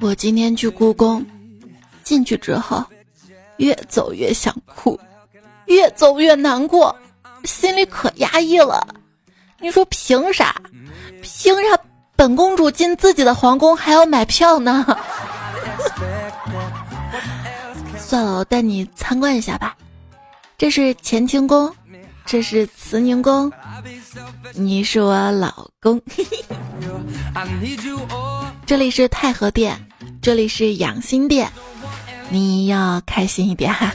我今天去故宫，进去之后，越走越想哭，越走越难过，心里可压抑了。你说凭啥？凭啥本公主进自己的皇宫还要买票呢？算了，我带你参观一下吧。这是乾清宫，这是慈宁宫，你是我老公。这里是太和殿，这里是养心殿，你要开心一点哈。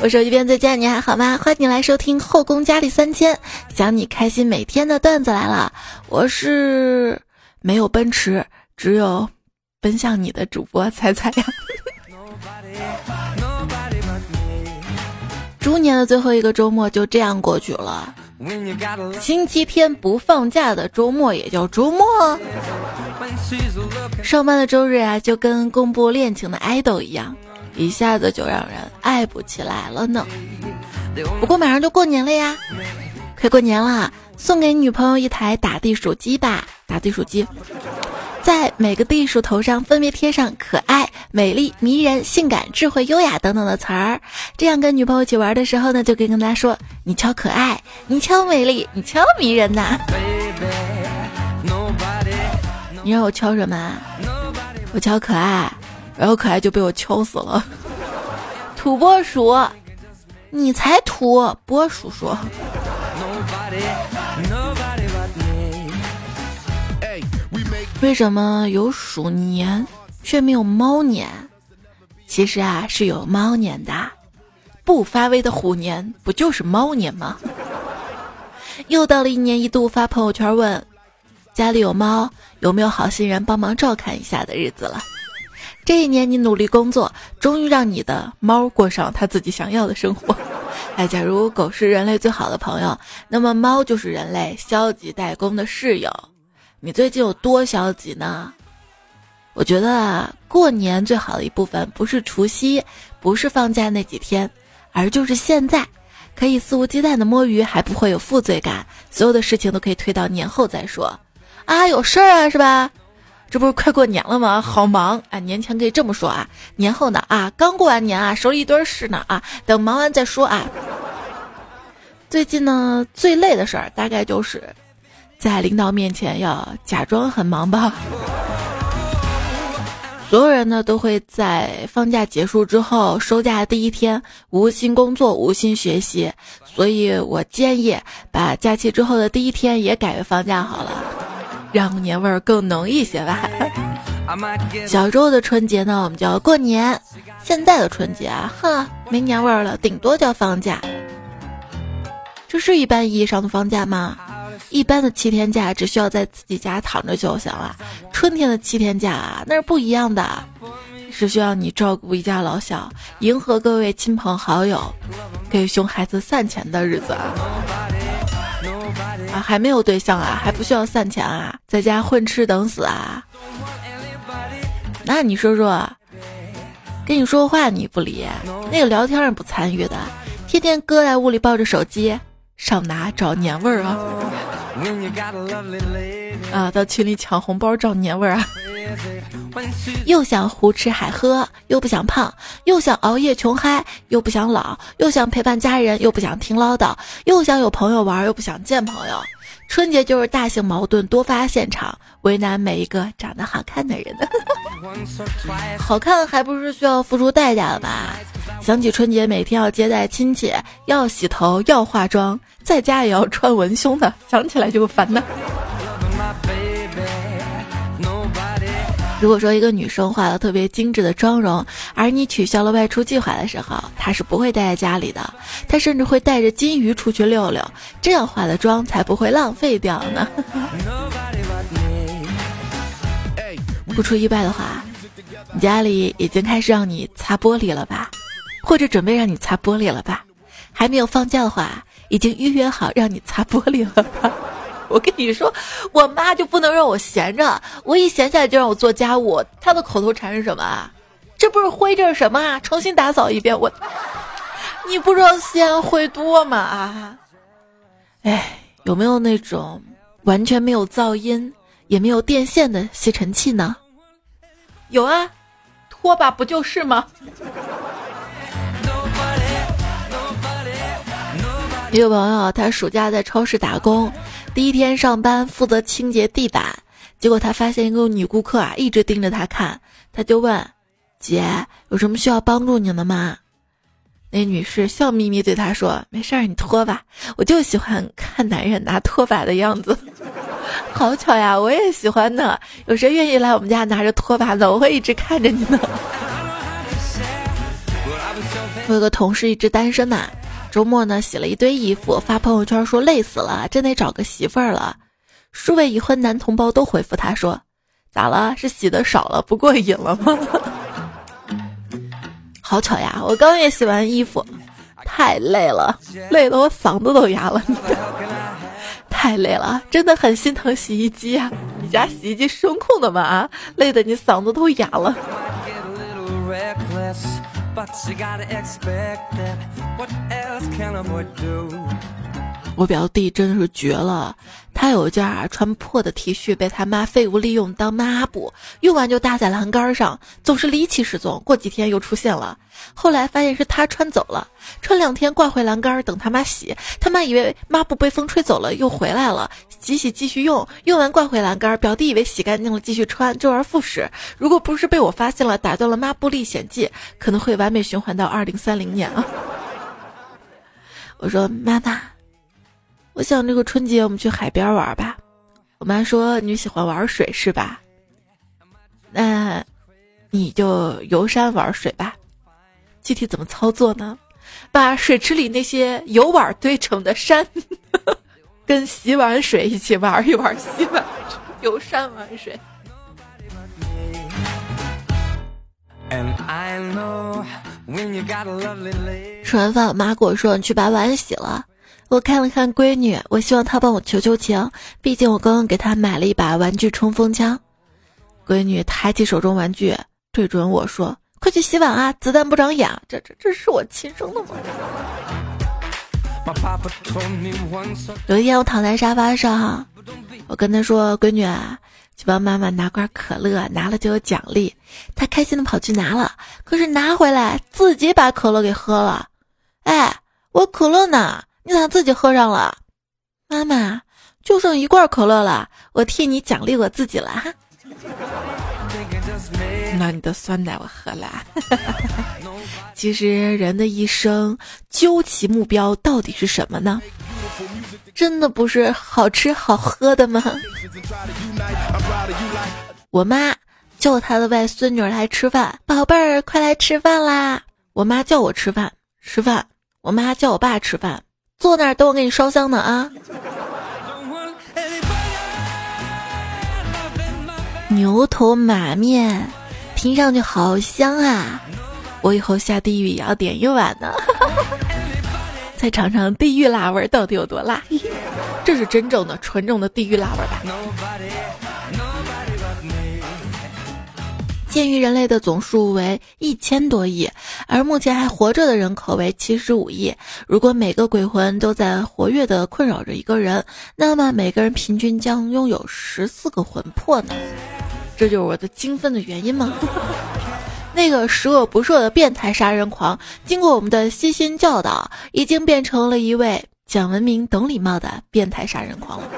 我手机边最见，你还好吗？欢迎你来收听《后宫佳丽三千》，想你开心每天的段子来了。我是没有奔驰，只有奔向你的主播彩彩呀。猪年的最后一个周末就这样过去了，星期天不放假的周末也叫周末。上班的周日啊，就跟公布恋情的爱豆一样，一下子就让人爱不起来了呢。不过马上就过年了呀，快过年了，送给女朋友一台打地鼠机吧，打地鼠机。在每个地鼠头上分别贴上可爱、美丽、迷人、性感、智慧、优雅等等的词儿，这样跟女朋友一起玩的时候呢，就可以跟她说：“你超可爱，你超美丽，你超迷人呐！”你让我敲什么？我敲可爱，然后可爱就被我敲死了。土拨鼠，你才土，拨鼠说。为什么有鼠年却没有猫年？其实啊，是有猫年的。不发威的虎年不就是猫年吗？又到了一年一度发朋友圈问家里有猫有没有好心人帮忙照看一下的日子了。这一年你努力工作，终于让你的猫过上它自己想要的生活。哎，假如狗是人类最好的朋友，那么猫就是人类消极怠工的室友。你最近有多消极呢？我觉得啊，过年最好的一部分不是除夕，不是放假那几天，而就是现在，可以肆无忌惮的摸鱼，还不会有负罪感，所有的事情都可以推到年后再说。啊，有事儿啊，是吧？这不是快过年了吗？好忙啊！年前可以这么说啊，年后呢啊，刚过完年啊，手里一堆事呢啊，等忙完再说啊。最近呢，最累的事儿大概就是。在领导面前要假装很忙吧。所有人呢都会在放假结束之后收假第一天无心工作无心学习，所以我建议把假期之后的第一天也改为放假好了，让年味儿更浓一些吧。小时候的春节呢我们叫过年，现在的春节啊，哼，没年味儿了，顶多叫放假。这是一般意义上的放假吗？一般的七天假只需要在自己家躺着就行了，春天的七天假啊，那是不一样的，是需要你照顾一家老小，迎合各位亲朋好友，给熊孩子散钱的日子啊！还没有对象啊，还不需要散钱啊，在家混吃等死啊？那你说说，跟你说话你不理，那个聊天也不参与的，天天搁在屋里抱着手机。上哪找年味儿啊？啊，到群里抢红包找年味儿啊！又想胡吃海喝，又不想胖；又想熬夜穷嗨，又不想老；又想陪伴家人，又不想听唠叨；又想有朋友玩，又不想见朋友。春节就是大型矛盾多发现场，为难每一个长得好看的人。好看还不是需要付出代价的吧？想起春节每天要接待亲戚，要洗头，要化妆，在家也要穿文胸的，想起来就烦呢。如果说一个女生化了特别精致的妆容，而你取消了外出计划的时候，她是不会待在家里的，她甚至会带着金鱼出去溜溜，这样化的妆才不会浪费掉呢。不出意外的话，你家里已经开始让你擦玻璃了吧，或者准备让你擦玻璃了吧？还没有放假的话，已经预约好让你擦玻璃了吧？我跟你说，我妈就不能让我闲着，我一闲下来就让我做家务。她的口头禅是什么啊？这不是灰，这是什么啊？重新打扫一遍。我，你不知道西安灰多吗？啊，哎，有没有那种完全没有噪音，也没有电线的吸尘器呢？有啊，拖把不就是吗？一个朋友，他暑假在超市打工，第一天上班负责清洁地板，结果他发现一个女顾客啊一直盯着他看，他就问：“姐，有什么需要帮助你的吗？”那女士笑眯眯对他说：“没事儿，你拖吧，我就喜欢看男人拿拖把的样子。”好巧呀，我也喜欢呢。有谁愿意来我们家拿着拖把的？我会一直看着你呢。我有个同事一直单身呐。周末呢，洗了一堆衣服，发朋友圈说累死了，真得找个媳妇儿了。数位已婚男同胞都回复他说：“咋了？是洗的少了，不过瘾了吗？” 好巧呀，我刚也洗完衣服，太累了，累得我嗓子都哑了。太累了，真的很心疼洗衣机啊！你家洗衣机声控的吗？啊，累得你嗓子都哑了。but you gotta expect it. What else can a boy do? 我表弟真的是绝了，他有一件啊穿破的 T 恤被他妈废物利用当抹布，用完就搭在栏杆上，总是离奇失踪。过几天又出现了，后来发现是他穿走了，穿两天挂回栏杆等他妈洗，他妈以为抹布被风吹走了又回来了，洗洗继续用，用完挂回栏杆，表弟以为洗干净了继续穿，周而复始。如果不是被我发现了，打断了抹布历险记，可能会完美循环到二零三零年啊。我说妈妈，我想这个春节我们去海边玩吧。我妈说你喜欢玩水是吧？那你就游山玩水吧。具体怎么操作呢？把水池里那些油碗堆成的山，跟洗碗水一起玩一玩，洗碗游山玩水。吃完饭，我妈跟我说：“你去把碗洗了。”我看了看闺女，我希望她帮我求求情，毕竟我刚刚给她买了一把玩具冲锋枪。闺女抬起手中玩具，对准我说：“快去洗碗啊！子弹不长眼。”这这这是我亲生的吗？有一天我躺在沙发上，我跟她说：“闺女。”去帮妈妈拿罐可乐，拿了就有奖励。他开心的跑去拿了，可是拿回来自己把可乐给喝了。哎，我可乐呢？你咋自己喝上了？妈妈，就剩一罐可乐了，我替你奖励我自己了哈。那你的酸奶我喝了。其实人的一生究其目标到底是什么呢？真的不是好吃好喝的吗？我妈叫她的外孙女来吃饭，宝贝儿，快来吃饭啦！我妈叫我吃饭，吃饭。我妈叫我爸吃饭，坐那儿等我给你烧香呢啊！牛头马面，听上去好香啊！我以后下地狱也要点一碗呢。再尝尝地狱辣味到底有多辣，这是真正的纯正的地狱辣味吧？鉴于人类的总数为一千多亿，而目前还活着的人口为七十五亿，如果每个鬼魂都在活跃的困扰着一个人，那么每个人平均将拥有十四个魂魄呢？这就是我的精分的原因吗？那个十恶不赦的变态杀人狂，经过我们的悉心教导，已经变成了一位讲文明、懂礼貌的变态杀人狂了。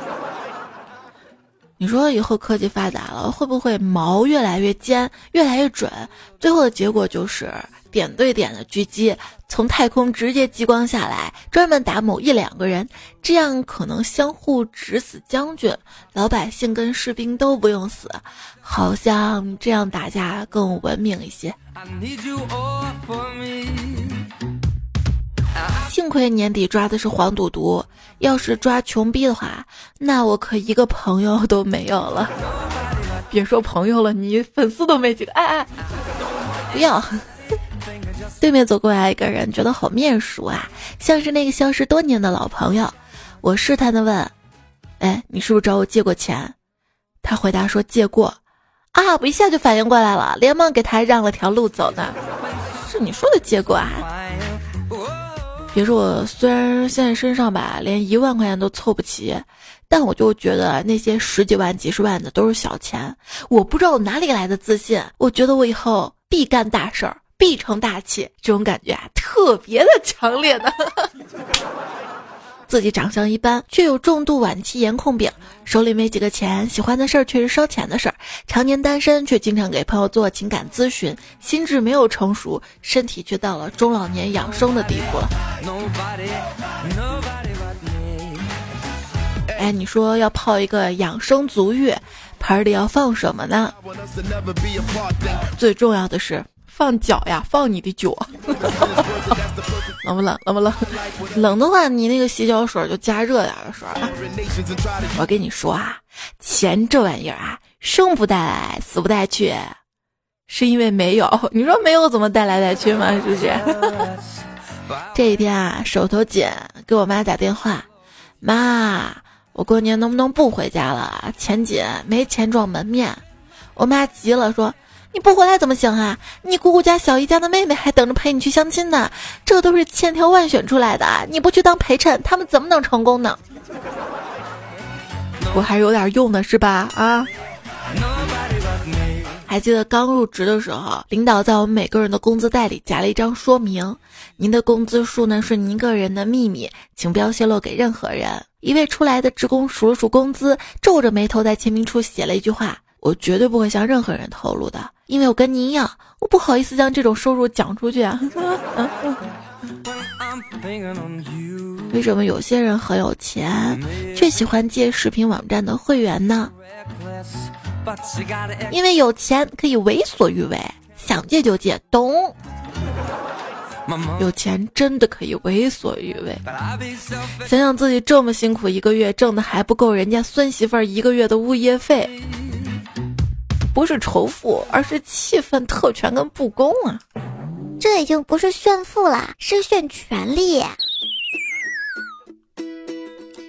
你说以后科技发达了，会不会矛越来越尖、越来越准？最后的结果就是点对点的狙击，从太空直接激光下来，专门打某一两个人，这样可能相互指死将军，老百姓跟士兵都不用死。好像这样打架更文明一些。幸亏年底抓的是黄赌毒，要是抓穷逼的话，那我可一个朋友都没有了。别说朋友了，你粉丝都没几个。哎哎，不要！对面走过来一个人，觉得好面熟啊，像是那个消失多年的老朋友。我试探的问：“哎，你是不是找我借过钱？”他回答说：“借过。”啊！我一下就反应过来了，连忙给他让了条路走呢。是你说的借过啊？其实我虽然现在身上吧连一万块钱都凑不齐，但我就觉得那些十几万、几十万的都是小钱。我不知道我哪里来的自信，我觉得我以后必干大事儿，必成大器，这种感觉啊，特别的强烈的。自己长相一般，却有重度晚期颜控病，手里没几个钱，喜欢的事儿却是烧钱的事儿，常年单身，却经常给朋友做情感咨询，心智没有成熟，身体却到了中老年养生的地步了。哎，你说要泡一个养生足浴，盆里要放什么呢？最重要的是。放脚呀，放你的脚，冷不冷？冷不冷？冷的话，你那个洗脚水就加热点的水啊。我跟你说啊，钱这玩意儿啊，生不带来，死不带去，是因为没有。你说没有怎么带来带去吗？是不是？这一天啊，手头紧，给我妈打电话，妈，我过年能不能不回家了？钱紧，没钱装门面。我妈急了，说。你不回来怎么行啊？你姑姑家小姨家的妹妹还等着陪你去相亲呢，这都是千挑万选出来的，你不去当陪衬，他们怎么能成功呢？我还有点用的是吧？啊！还记得刚入职的时候，领导在我们每个人的工资袋里夹了一张说明：您的工资数呢是您个人的秘密，请不要泄露给任何人。一位出来的职工数了数工资，皱着眉头在签名处写了一句话。我绝对不会向任何人透露的，因为我跟您一样，我不好意思将这种收入讲出去啊。为什么有些人很有钱，却喜欢借视频网站的会员呢？因为有钱可以为所欲为，想借就借，懂？有钱真的可以为所欲为。想想自己这么辛苦，一个月挣的还不够人家孙媳妇儿一个月的物业费。不是仇富，而是气愤特权跟不公啊！这已经不是炫富了，是炫权力。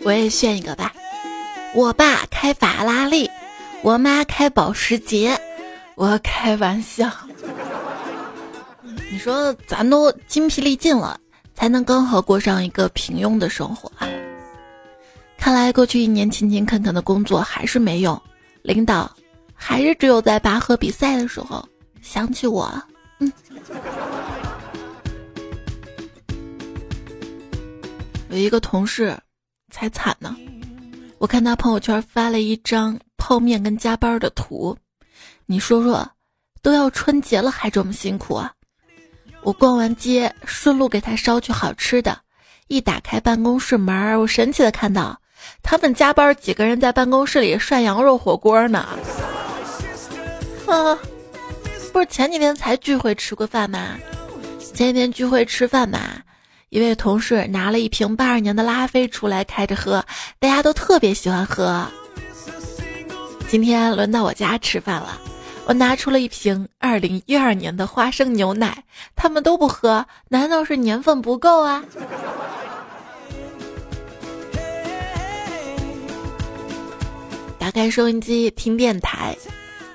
我也炫一个吧，我爸开法拉利，我妈开保时捷，我开玩笑。你说咱都精疲力尽了，才能刚好过上一个平庸的生活啊！看来过去一年勤勤恳恳的工作还是没用，领导。还是只有在拔河比赛的时候想起我。嗯，有一个同事才惨呢，我看他朋友圈发了一张泡面跟加班的图，你说说，都要春节了还这么辛苦啊？我逛完街，顺路给他捎去好吃的，一打开办公室门，我神奇的看到他们加班几个人在办公室里涮羊肉火锅呢。啊，不是前几天才聚会吃过饭吗？前几天聚会吃饭嘛，一位同事拿了一瓶八二年的拉菲出来开着喝，大家都特别喜欢喝。今天轮到我家吃饭了，我拿出了一瓶二零一二年的花生牛奶，他们都不喝，难道是年份不够啊？打开收音机听电台。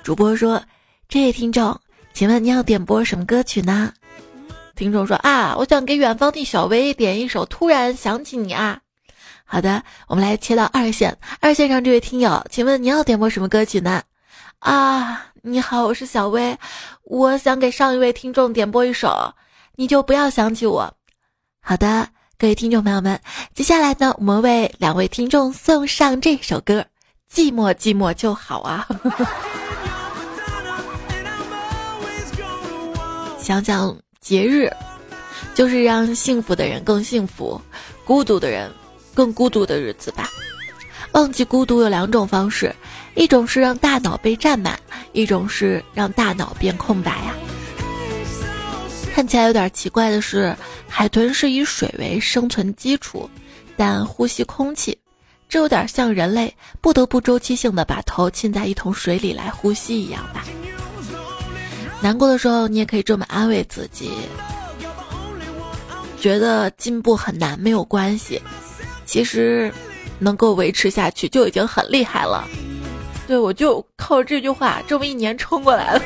主播说：“这位听众，请问你要点播什么歌曲呢？”听众说：“啊，我想给远方的小薇点一首《突然想起你》啊。”好的，我们来切到二线，二线上这位听友，请问你要点播什么歌曲呢？啊，你好，我是小薇，我想给上一位听众点播一首《你就不要想起我》。好的，各位听众朋友们，接下来呢，我们为两位听众送上这首歌，《寂寞寂寞就好》啊。想想节日，就是让幸福的人更幸福，孤独的人更孤独的日子吧。忘记孤独有两种方式，一种是让大脑被占满，一种是让大脑变空白呀。看起来有点奇怪的是，海豚是以水为生存基础，但呼吸空气，这有点像人类不得不周期性的把头浸在一桶水里来呼吸一样吧。难过的时候，你也可以这么安慰自己：觉得进步很难，没有关系。其实，能够维持下去就已经很厉害了。对我就靠这句话，这么一年撑过来了。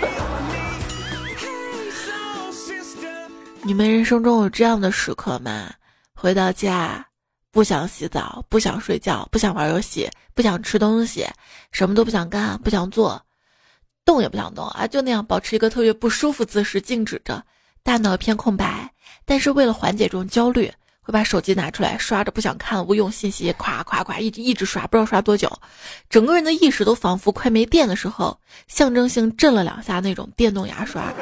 你们人生中有这样的时刻吗？回到家，不想洗澡，不想睡觉，不想玩游戏，不想吃东西，什么都不想干，不想做，动也不想动啊，就那样保持一个特别不舒服姿势，静止着，大脑一片空白。但是为了缓解这种焦虑，会把手机拿出来刷着不想看无用信息，夸夸夸一直一直刷，不知道刷多久，整个人的意识都仿佛快没电的时候，象征性震了两下那种电动牙刷。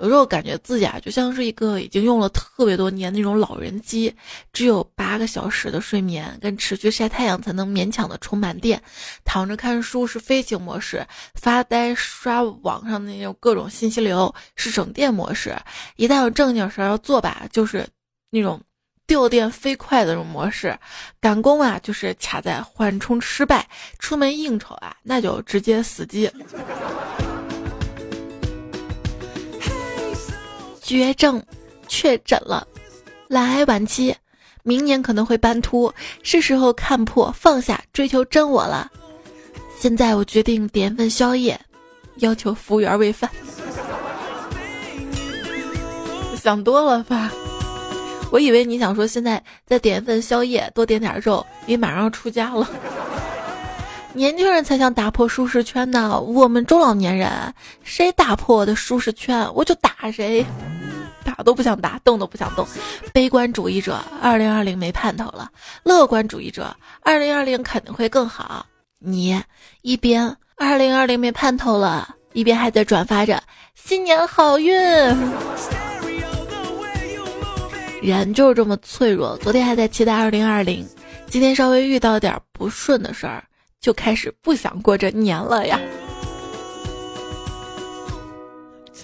有时候感觉自己啊，就像是一个已经用了特别多年那种老人机，只有八个小时的睡眠，跟持续晒太阳才能勉强的充满电。躺着看书是飞行模式，发呆刷网上那种各种信息流是省电模式。一旦有正经事儿要做吧，就是那种掉电飞快的这种模式。赶工啊，就是卡在缓冲失败。出门应酬啊，那就直接死机。绝症确诊了，懒癌晚期，明年可能会斑秃，是时候看破放下追求真我了。现在我决定点份宵夜，要求服务员喂饭。想多了吧？我以为你想说现在再点份宵夜，多点点肉，你马上要出家了。年轻人才想打破舒适圈呢，我们中老年人谁打破我的舒适圈，我就打谁。打都不想打，动都不想动。悲观主义者，二零二零没盼头了。乐观主义者，二零二零肯定会更好。你一边二零二零没盼头了，一边还在转发着新年好运。人就是这么脆弱。昨天还在期待二零二零，今天稍微遇到点不顺的事儿，就开始不想过这年了呀。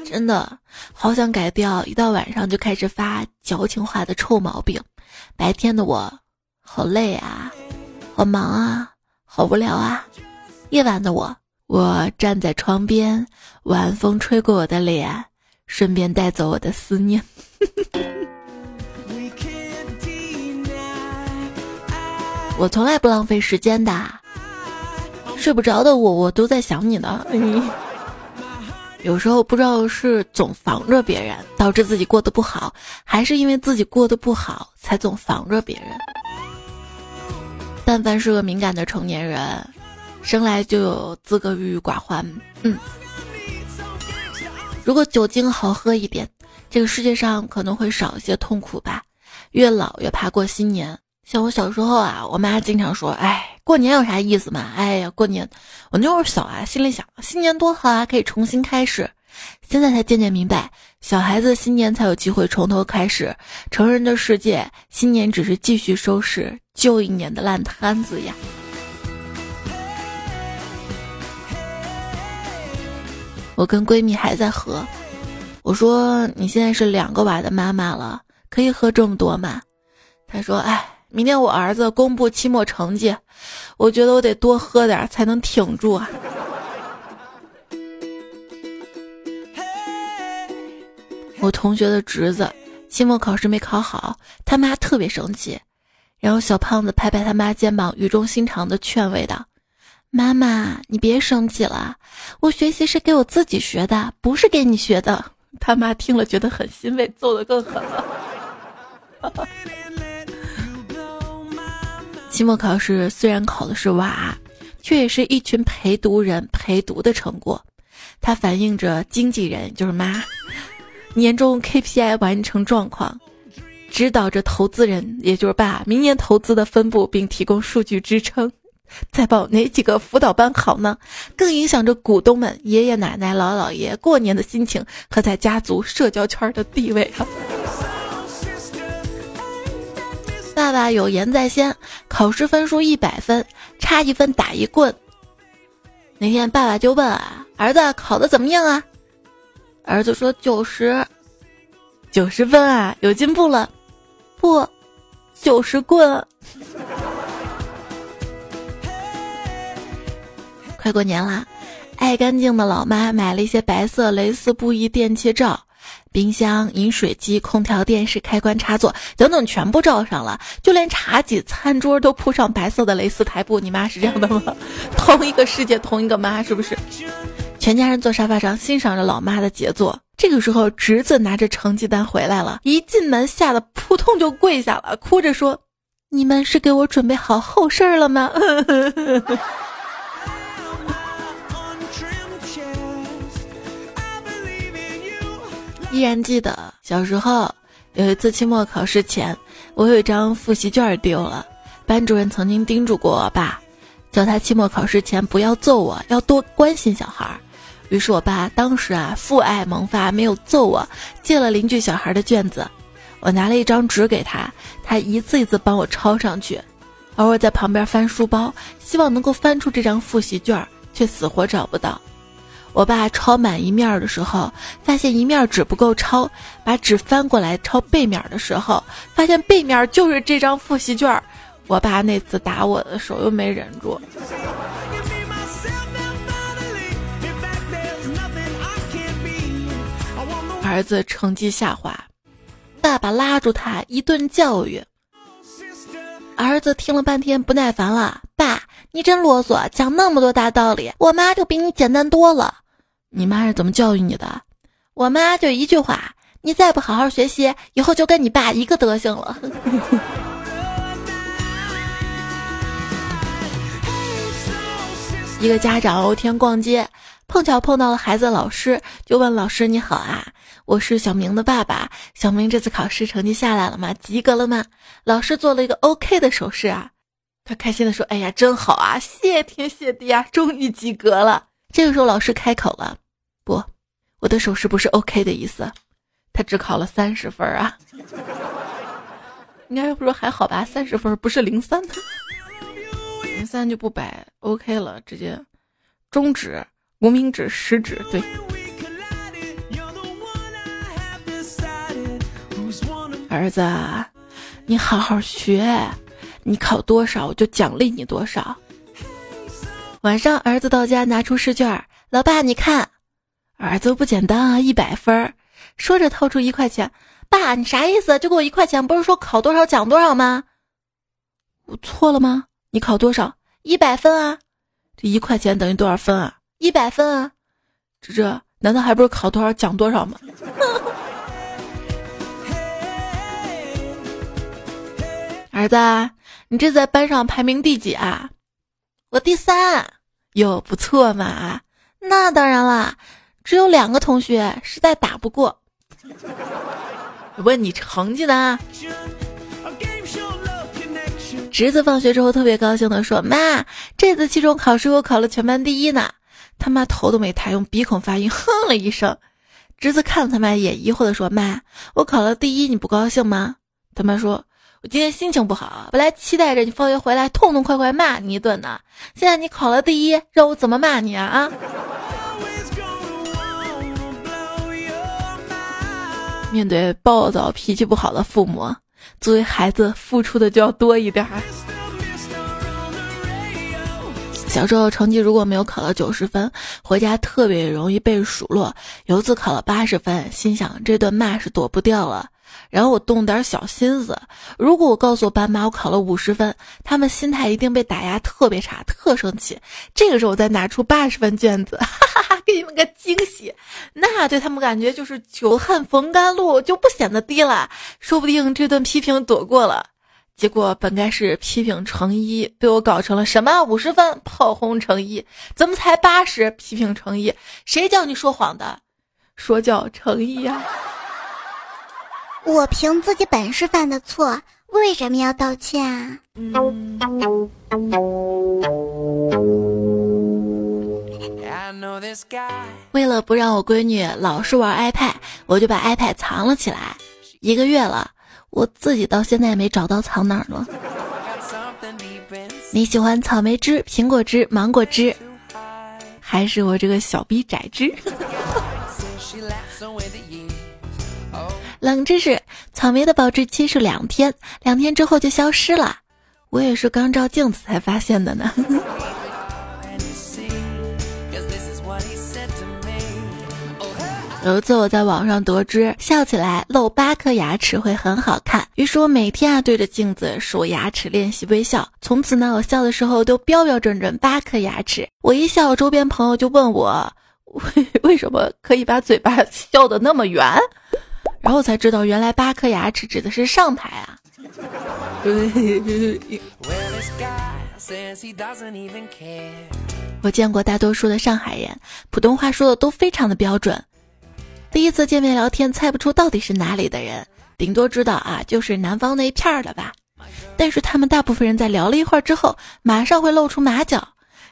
真的好想改掉，一到晚上就开始发矫情话的臭毛病。白天的我，好累啊，好忙啊，好无聊啊。夜晚的我，我站在窗边，晚风吹过我的脸，顺便带走我的思念。我从来不浪费时间的，睡不着的我，我都在想你呢。有时候不知道是总防着别人导致自己过得不好，还是因为自己过得不好才总防着别人。但凡是个敏感的成年人，生来就有资格郁郁寡欢。嗯，如果酒精好喝一点，这个世界上可能会少一些痛苦吧。越老越怕过新年。像我小时候啊，我妈经常说：“哎，过年有啥意思嘛？哎呀，过年，我那会儿小啊，心里想，新年多好啊，可以重新开始。现在才渐渐明白，小孩子新年才有机会从头开始，成人的世界，新年只是继续收拾旧一年的烂摊子呀。”我跟闺蜜还在喝，我说：“你现在是两个娃的妈妈了，可以喝这么多吗？”她说：“哎。”明天我儿子公布期末成绩，我觉得我得多喝点才能挺住啊。我同学的侄子期末考试没考好，他妈特别生气，然后小胖子拍拍他妈肩膀，语重心长的劝慰道：“妈妈，你别生气了，我学习是给我自己学的，不是给你学的。”他妈听了觉得很欣慰，揍得更狠了。期末考试虽然考的是娃，却也是一群陪读人陪读的成果。它反映着经纪人就是妈年终 KPI 完成状况，指导着投资人也就是爸明年投资的分布，并提供数据支撑。再报哪几个辅导班好呢？更影响着股东们爷爷奶奶老姥爷过年的心情和在家族社交圈的地位啊。爸爸有言在先，考试分数一百分，差一分打一棍。那天爸爸就问啊，儿子考的怎么样啊？儿子说九十，九十分啊，有进步了。不，九十棍。快过年啦，爱干净的老妈买了一些白色蕾丝布艺电器罩。冰箱、饮水机、空调、电视、开关、插座等等全部罩上了，就连茶几、餐桌都铺上白色的蕾丝台布。你妈是这样的吗？同一个世界，同一个妈，是不是？全家人坐沙发上欣赏着老妈的杰作。这个时候，侄子拿着成绩单回来了，一进门吓得扑通就跪下了，哭着说：“你们是给我准备好后事儿了吗？依然记得小时候有一次期末考试前，我有一张复习卷丢了。班主任曾经叮嘱过我爸，叫他期末考试前不要揍我，要多关心小孩。于是我爸当时啊父爱萌发，没有揍我，借了邻居小孩的卷子。我拿了一张纸给他，他一次一次帮我抄上去，而我在旁边翻书包，希望能够翻出这张复习卷，却死活找不到。我爸抄满一面的时候，发现一面纸不够抄，把纸翻过来抄背面的时候，发现背面就是这张复习卷。我爸那次打我的手又没忍住。儿子成绩下滑，爸爸拉住他一顿教育。儿子听了半天不耐烦了，爸。你真啰嗦，讲那么多大道理，我妈就比你简单多了。你妈是怎么教育你的？我妈就一句话：你再不好好学习，以后就跟你爸一个德行了。一个家长有天逛街，碰巧碰到了孩子老师，就问老师：“你好啊，我是小明的爸爸。小明这次考试成绩下来了吗？及格了吗？”老师做了一个 OK 的手势啊。他开心的说：“哎呀，真好啊！谢天谢地啊，终于及格了。”这个时候老师开口了：“不，我的手势不是 OK 的意思。他只考了三十分啊。应该不说还好吧，三十分不是零三的，零三就不摆 OK 了，直接中指、无名指、食指。对，儿子，你好好学。”你考多少，我就奖励你多少。晚上，儿子到家拿出试卷，老爸你看，儿子不简单啊，一百分儿。说着掏出一块钱，爸你啥意思？就给我一块钱，不是说考多少奖多少吗？我错了吗？你考多少？一百分啊。这一块钱等于多少分啊？一百分啊。这这难道还不是考多少奖多少吗？儿子。你这在班上排名第几啊？我第三，哟，不错嘛。那当然啦，只有两个同学实在打不过。问你成绩呢？侄子放学之后特别高兴的说：“妈，这次期中考试我考了全班第一呢。”他妈头都没抬，用鼻孔发音，哼了一声。侄子看了他妈一眼，疑惑的说：“妈，我考了第一，你不高兴吗？”他妈说。我今天心情不好，本来期待着你放学回来痛痛快快骂你一顿呢。现在你考了第一，让我怎么骂你啊啊！面对暴躁脾气不好的父母，作为孩子付出的就要多一点儿。小时候成绩如果没有考到九十分，回家特别容易被数落。有一次考了八十分，心想这顿骂是躲不掉了。然后我动点小心思，如果我告诉我爸妈我考了五十分，他们心态一定被打压特别差，特生气。这个时候我再拿出八十分卷子，哈哈哈，给你们个惊喜，那对他们感觉就是久旱逢甘露，就不显得低了，说不定这顿批评躲过了。结果本该是批评成一，被我搞成了什么五十分炮轰成一，怎么才八十批评成一？谁叫你说谎的？说教成一呀！我凭自己本事犯的错，为什么要道歉啊？为了不让我闺女老是玩 iPad，我就把 iPad 藏了起来。一个月了，我自己到现在也没找到藏哪儿了。你喜欢草莓汁、苹果汁、芒果汁，还是我这个小逼崽汁？冷知识：草莓的保质期是两天，两天之后就消失了。我也是刚照镜子才发现的呢。有一次我在网上得知，笑起来露八颗牙齿会很好看，于是我每天啊对着镜子数牙齿练习微笑。从此呢，我笑的时候都标标准准八颗牙齿。我一笑，周边朋友就问我，为 为什么可以把嘴巴笑得那么圆？然后才知道，原来八颗牙齿指的是上排啊。我见过大多数的上海人，普通话说的都非常的标准。第一次见面聊天，猜不出到底是哪里的人，顶多知道啊，就是南方那一片儿的吧。但是他们大部分人在聊了一会儿之后，马上会露出马脚，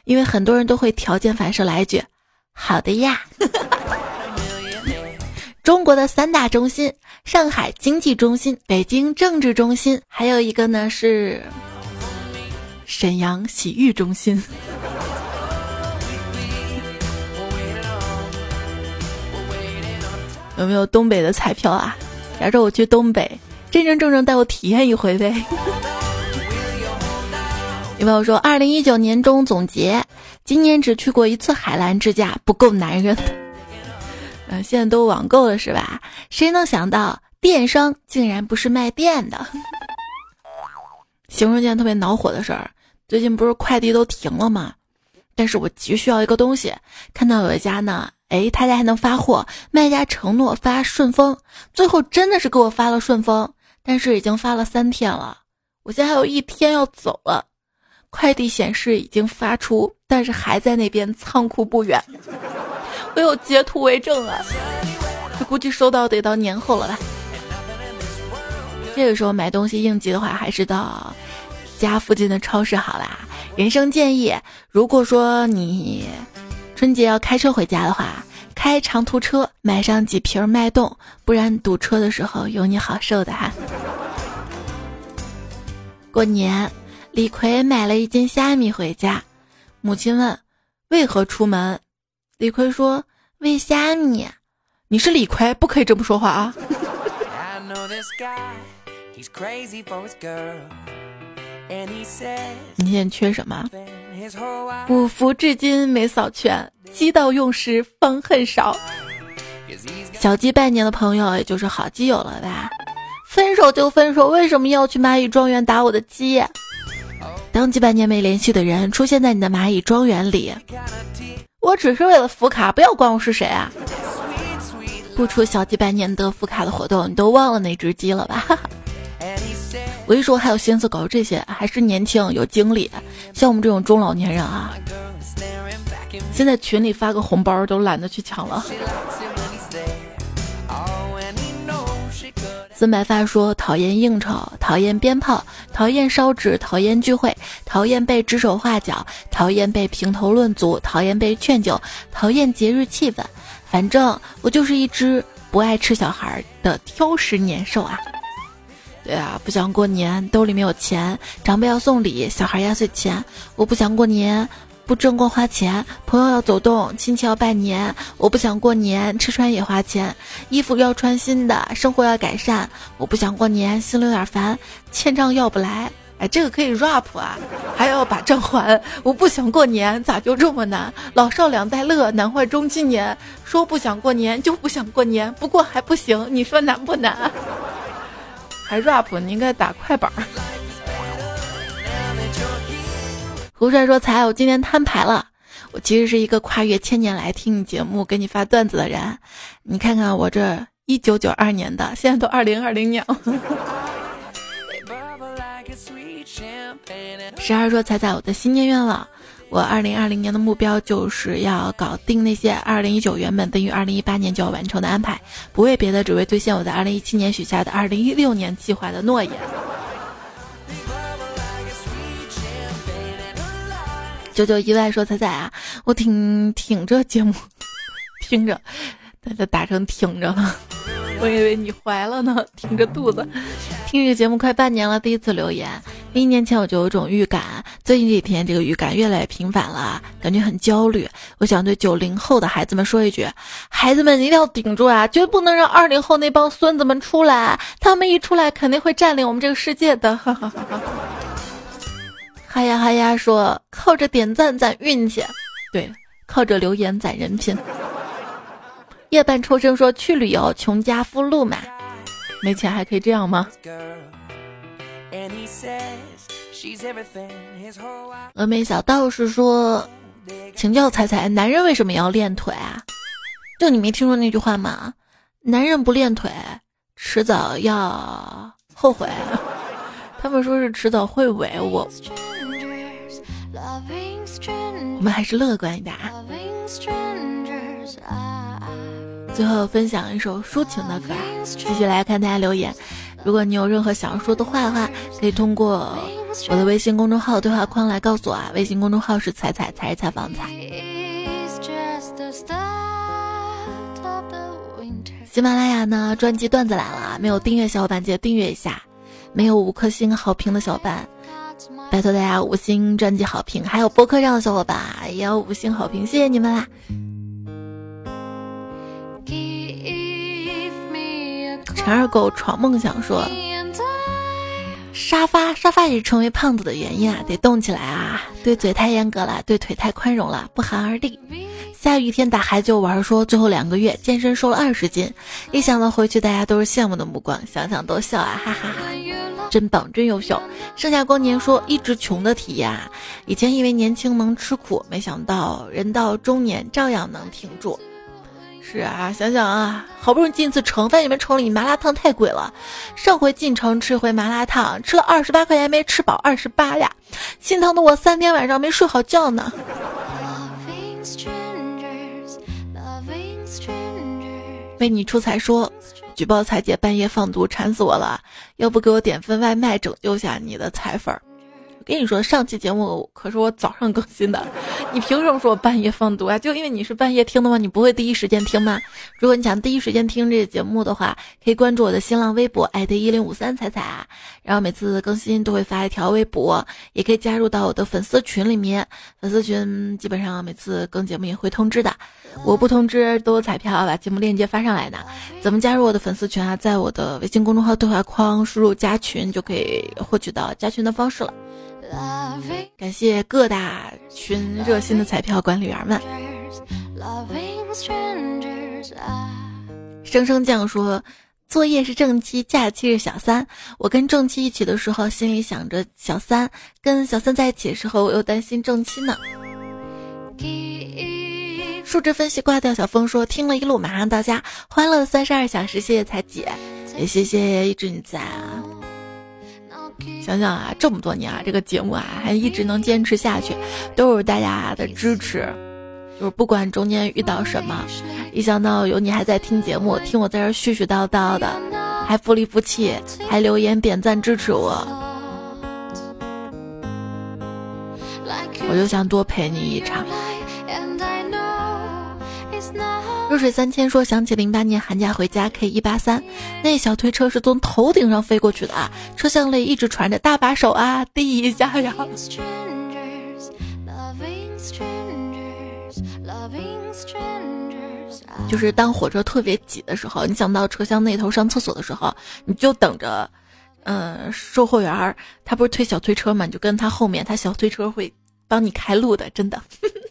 因为很多人都会条件反射来一句：“好的呀。” 中国的三大中心：上海经济中心、北京政治中心，还有一个呢是沈阳洗浴中心。有没有东北的彩票啊？假如我去东北，真真正正带我体验一回呗。有朋友说，二零一九年终总结，今年只去过一次海澜之家，不够男人。嗯，现在都网购了是吧？谁能想到电商竟然不是卖电的？形容件特别恼火的事儿，最近不是快递都停了吗？但是我急需要一个东西，看到有一家呢，哎，他家还能发货，卖家承诺发顺丰，最后真的是给我发了顺丰，但是已经发了三天了，我现在还有一天要走了，快递显示已经发出，但是还在那边仓库不远。我有截图为证啊！这估计收到得到年后了吧？这个时候买东西应急的话，还是到家附近的超市好啦。人生建议：如果说你春节要开车回家的话，开长途车，买上几瓶脉动，不然堵车的时候有你好受的哈。过年，李逵买了一斤虾米回家，母亲问：为何出门？李逵说：“喂虾米，你是李逵，不可以这么说话啊！”你现在缺什么？五福至今没扫全，鸡到用时方恨少。小鸡拜年的朋友，也就是好基友了吧？分手就分手，为什么要去蚂蚁庄园打我的鸡？当几百年没联系的人出现在你的蚂蚁庄园里。我只是为了福卡，不要管我是谁啊！不出小几百年的福卡的活动，你都忘了那只鸡了吧？我一说还有心思搞这些，还是年轻有精力。像我们这种中老年人啊，现在群里发个红包都懒得去抢了。孙白发说：“讨厌应酬，讨厌鞭炮，讨厌烧纸，讨厌聚会，讨厌被指手画脚，讨厌被评头论足，讨厌被劝酒，讨厌节日气氛。反正我就是一只不爱吃小孩的挑食年兽啊！对啊，不想过年，兜里没有钱，长辈要送礼，小孩压岁钱，我不想过年。”不挣光花钱，朋友要走动，亲戚要拜年，我不想过年，吃穿也花钱，衣服要穿新的，生活要改善，我不想过年，心里有点烦，欠账要不来，哎，这个可以 rap 啊，还要把账还，我不想过年，咋就这么难？老少两代乐，难坏中青年，说不想过年就不想过年，不过还不行，你说难不难？还 rap，你应该打快板。胡帅说：“才，我今天摊牌了。我其实是一个跨越千年来听你节目、给你发段子的人。你看看我这一九九二年的，现在都二零二零年了。”十二说：“彩彩，我的新年愿望，我二零二零年的目标就是要搞定那些二零一九原本等于二零一八年就要完成的安排，不为别的，只为兑现我在二零一七年许下的二零一六年计划的诺言。”九九意外说：“彩彩啊，我挺挺着节目，听着，大家打成挺着了，我以为你怀了呢，挺着肚子。听这个节目快半年了，第一次留言。一年前我就有种预感，最近几天这个预感越来越频繁了，感觉很焦虑。我想对九零后的孩子们说一句：孩子们一定要顶住啊，绝不能让二零后那帮孙子们出来，他们一出来肯定会占领我们这个世界的。”哈哈哈哈呀哈呀说靠着点赞攒运气，对，靠着留言攒人品。夜半抽声说去旅游穷家富路嘛，没钱还可以这样吗？峨眉小道士说，请教彩彩，男人为什么要练腿啊？就你没听说那句话吗？男人不练腿，迟早要后悔。他们说是迟早会萎，我我们还是乐观一点啊。最后分享一首抒情的歌，继续来看大家留言。如果你有任何想要说的话的话，可以通过我的微信公众号对话框来告诉我啊。微信公众号是彩彩才是采访彩。喜马拉雅呢，专辑段子来了，没有订阅小伙伴记得订阅一下，没有五颗星好评的小伙伴，拜托大家五星专辑好评，还有博客上的小伙伴也要五星好评，谢谢你们啦。陈二狗闯梦想说：“沙发沙发也是成为胖子的原因啊，得动起来啊！对嘴太严格了，对腿太宽容了，不寒而栗。下雨天打孩就玩，说最后两个月健身瘦了二十斤，一想到回去大家都是羡慕的目光，想想都笑啊，哈哈哈！真棒，真优秀。剩下光年说一直穷的体验啊，以前以为年轻能吃苦，没想到人到中年照样能挺住。”是啊，想想啊，好不容易进一次城，发现你们城里麻辣烫太贵了。上回进城吃回麻辣烫，吃了二十八块钱没吃饱，二十八呀，心疼的我三天晚上没睡好觉呢。为你出彩说，举报彩姐半夜放毒，馋死我了，要不给我点份外卖拯救下你的彩粉儿。跟你说，上期节目可是我早上更新的，你凭什么说我半夜放毒啊？就因为你是半夜听的吗？你不会第一时间听吗？如果你想第一时间听这个节目的话，可以关注我的新浪微博艾特一零五三彩彩啊，然后每次更新都会发一条微博，也可以加入到我的粉丝群里面，粉丝群基本上每次更节目也会通知的，我不通知都有彩票把节目链接发上来的。怎么加入我的粉丝群啊？在我的微信公众号对话框输入加群就可以获取到加群的方式了。感谢各大群热心的彩票管理员们。生生酱说，作业是正七，假期是小三。我跟正七一起的时候，心里想着小三；跟小三在一起的时候，我又担心正七呢。数值分析挂掉。小峰说，听了一路，马上到家，欢乐三十二小时。谢谢彩姐，也谢谢一直你在啊。想想啊，这么多年啊，这个节目啊还一直能坚持下去，都是大家的支持。就是不管中间遇到什么，一想到有你还在听节目，听我在这絮絮叨叨的，还不离不弃，还留言点赞支持我，我就想多陪你一场。弱水三千说想起零八年寒假回家 K 一八三，那小推车是从头顶上飞过去的啊，车厢里一直传着大把手啊，滴一下呀。就是当火车特别挤的时候，你想到车厢那头上厕所的时候，你就等着，嗯，售货员儿他不是推小推车嘛，你就跟他后面，他小推车会帮你开路的，真的。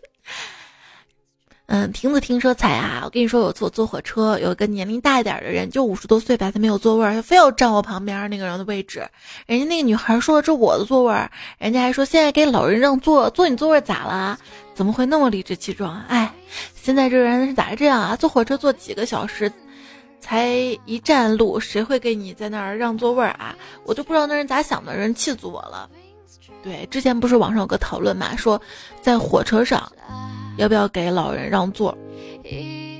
嗯，亭子停车踩啊，我跟你说，我坐坐火车，有一个年龄大一点的人，就五十多岁吧，他没有座位，他非要占我旁边那个人的位置。人家那个女孩说这我的座位，人家还说现在给老人让座，坐你座位咋了？怎么会那么理直气壮？哎，现在这人是咋这样啊？坐火车坐几个小时，才一站路，谁会给你在那儿让座位啊？我就不知道那人咋想的，人气死我了。对，之前不是网上有个讨论嘛，说在火车上。要不要给老人让座？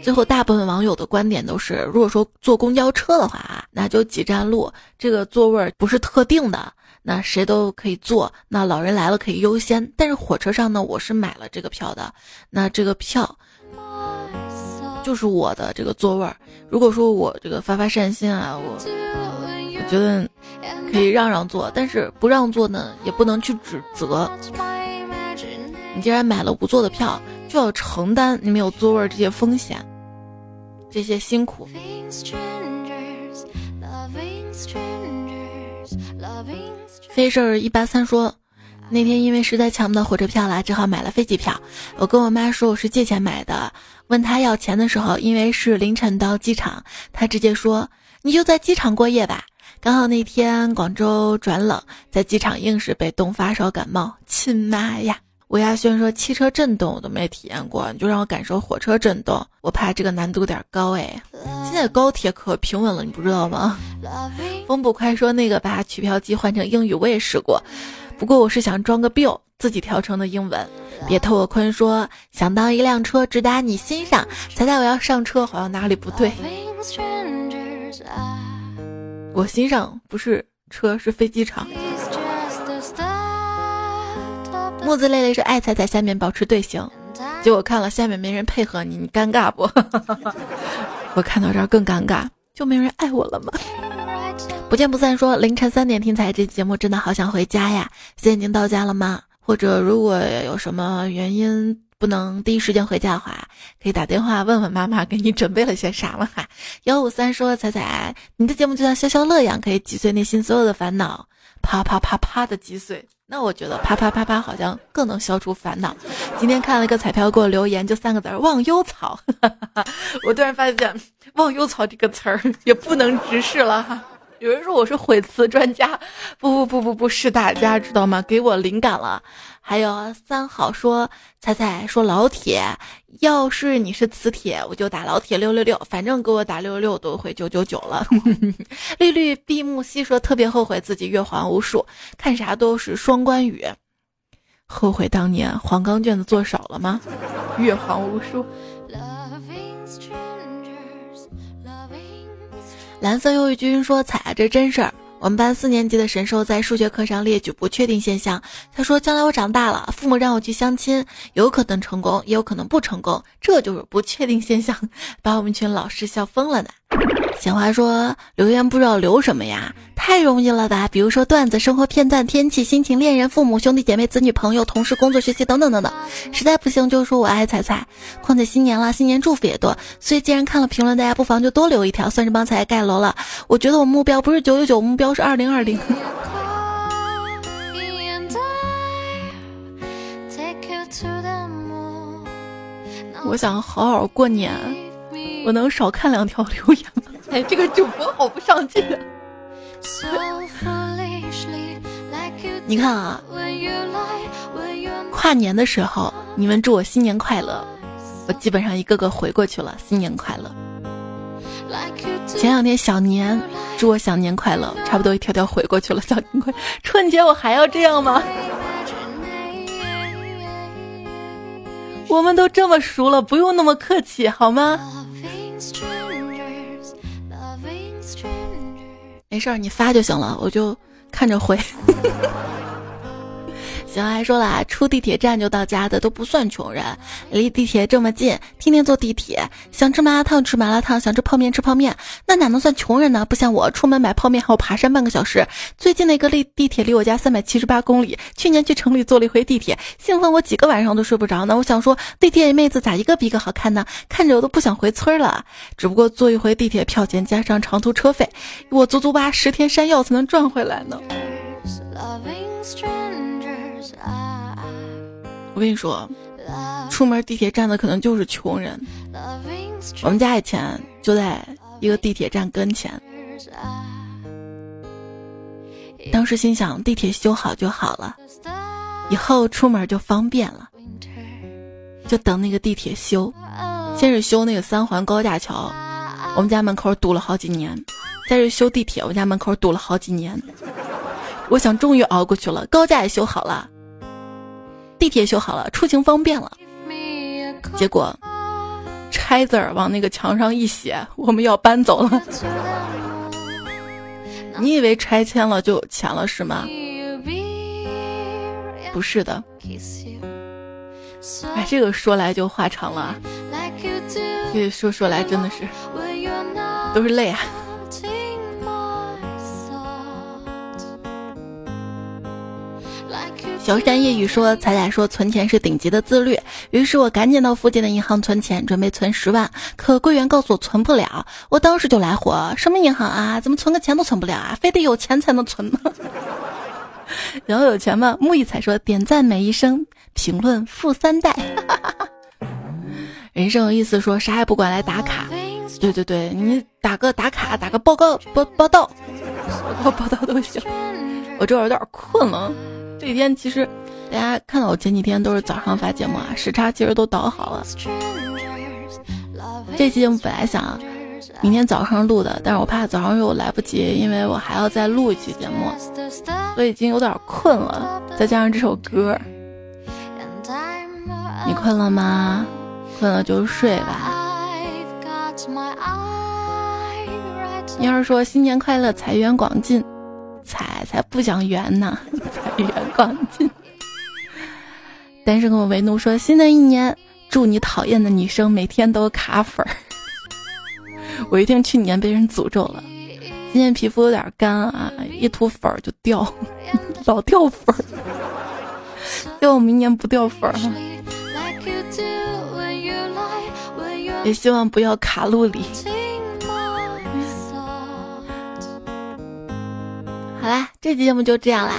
最后大部分网友的观点都是，如果说坐公交车的话啊，那就几站路，这个座位不是特定的，那谁都可以坐，那老人来了可以优先。但是火车上呢，我是买了这个票的，那这个票就是我的这个座位。如果说我这个发发善心啊，我我觉得可以让让座，但是不让座呢，也不能去指责。你既然买了无座的票。就要承担你没有座位这些风险，这些辛苦。飞事儿一八三说，那天因为实在抢不到火车票了，只好买了飞机票。我跟我妈说我是借钱买的，问她要钱的时候，因为是凌晨到机场，她直接说你就在机场过夜吧。刚好那天广州转冷，在机场硬是被冻发烧感冒，亲妈呀！吴亚轩说：“汽车震动我都没体验过，你就让我感受火车震动，我怕这个难度有点高哎。现在高铁可平稳了，你不知道吗？风不快说那个把取票机换成英语我也试过，不过我是想装个 bill 自己调成的英文。别偷我坤说想当一辆车直达你心上，猜猜我要上车好像哪里不对。我心上不是车是飞机场。木子累累是爱踩踩下面保持队形，结果看了下面没人配合你，你尴尬不？我看到这儿更尴尬，就没人爱我了吗？不见不散说凌晨三点听彩这节目真的好想回家呀，现在已经到家了吗？或者如果有什么原因不能第一时间回家的话，可以打电话问问妈妈给你准备了些啥了哈。幺五三说彩彩，你的节目就像消消乐一样，可以击碎内心所有的烦恼，啪啪啪啪的击碎。那我觉得啪啪啪啪好像更能消除烦恼。今天看了一个彩票给我留言，就三个字儿“忘忧草”。我突然发现“忘忧草”这个词儿也不能直视了哈。有人说我是毁词专家，不不不不不是大家知道吗？给我灵感了。还有三好说彩彩说老铁，要是你是磁铁，我就打老铁六六六，反正给我打六六六都会九九九了。绿绿闭目细说特别后悔自己月还无数，看啥都是双关语，后悔当年黄冈卷子做少了吗？月还无数。蓝色忧郁君说彩这真事儿。我们班四年级的神兽在数学课上列举不确定现象。他说：“将来我长大了，父母让我去相亲，有可能成功，也有可能不成功，这就是不确定现象，把我们群老师笑疯了呢。”闲话说留言不知道留什么呀？太容易了吧？比如说段子、生活片段、天气、心情、恋人、父母、兄弟姐妹、子女、朋友、同事、工作、学习等等等等。实在不行就说我爱彩彩。况且新年了，新年祝福也多，所以既然看了评论，大家不妨就多留一条，算是帮彩彩盖楼了。我觉得我目标不是九九九，目标是二零二零。我想好好过年，我能少看两条留言吗？哎，这个主播好不上进啊！你看啊，跨年的时候你们祝我新年快乐，我基本上一个个回过去了，新年快乐。前两天小年祝我小年快乐，差不多一条条回过去了，小年快。春节我还要这样吗？我们都这么熟了，不用那么客气好吗？没事，你发就行了，我就看着回。小还说了，出地铁站就到家的都不算穷人，离地铁这么近，天天坐地铁，想吃麻辣烫吃麻辣烫，想吃泡面吃泡面，那哪能算穷人呢？不像我，出门买泡面还要爬山半个小时。最近那个离地铁离我家三百七十八公里，去年去城里坐了一回地铁，兴奋我几个晚上都睡不着呢。我想说，地铁妹子咋一个比一个好看呢？看着我都不想回村了。只不过坐一回地铁票钱加上长途车费，我足足挖十天山药才能赚回来呢。我跟你说，出门地铁站的可能就是穷人。我们家以前就在一个地铁站跟前，当时心想地铁修好就好了，以后出门就方便了。就等那个地铁修，先是修那个三环高架桥，我们家门口堵了好几年；再是修地铁，我们家门口堵了好几年。我想终于熬过去了，高架也修好了。地铁修好了，出行方便了。结果，拆字儿往那个墙上一写，我们要搬走了。你以为拆迁了就有钱了是吗？不是的。哎，这个说来就话长了。这说说来真的是，都是泪啊。小山夜雨说：“彩彩说存钱是顶级的自律，于是我赶紧到附近的银行存钱，准备存十万。可柜员告诉我存不了，我当时就来火：什么银行啊？怎么存个钱都存不了啊？非得有钱才能存呢？然后有钱吗？木易彩说：点赞每一声，评论富三代。人生有意思，说啥也不管来打卡。对对对，你打个打卡，打个报告报报道，报报道都行。我这会儿有点困了。”这几天其实，大家看到我前几天都是早上发节目啊，时差其实都倒好了。这期节目本来想明天早上录的，但是我怕早上又来不及，因为我还要再录一期节目，所以已经有点困了。再加上这首歌，你困了吗？困了就睡吧。你要是说新年快乐，财源广进，财才不讲圆呢，财源广进。单身狗为奴说，新的一年祝你讨厌的女生每天都卡粉儿。我一听去年被人诅咒了，今天皮肤有点干啊，一涂粉儿就掉，老掉粉儿。希望明年不掉粉儿。也希望不要卡路里。好啦，这期节目就这样啦，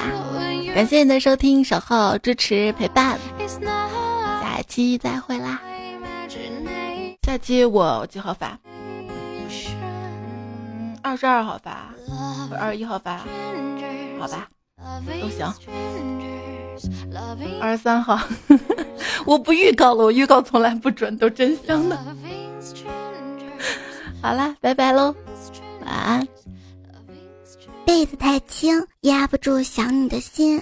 感谢你的收听、守候、支持、陪伴，下期再会啦。下期我几号发？二十二号发，二十一号发，好吧，都行。二十三号，我不预告了，我预告从来不准，都真香的。好啦，拜拜喽，晚安。被子太轻，压不住想你的心。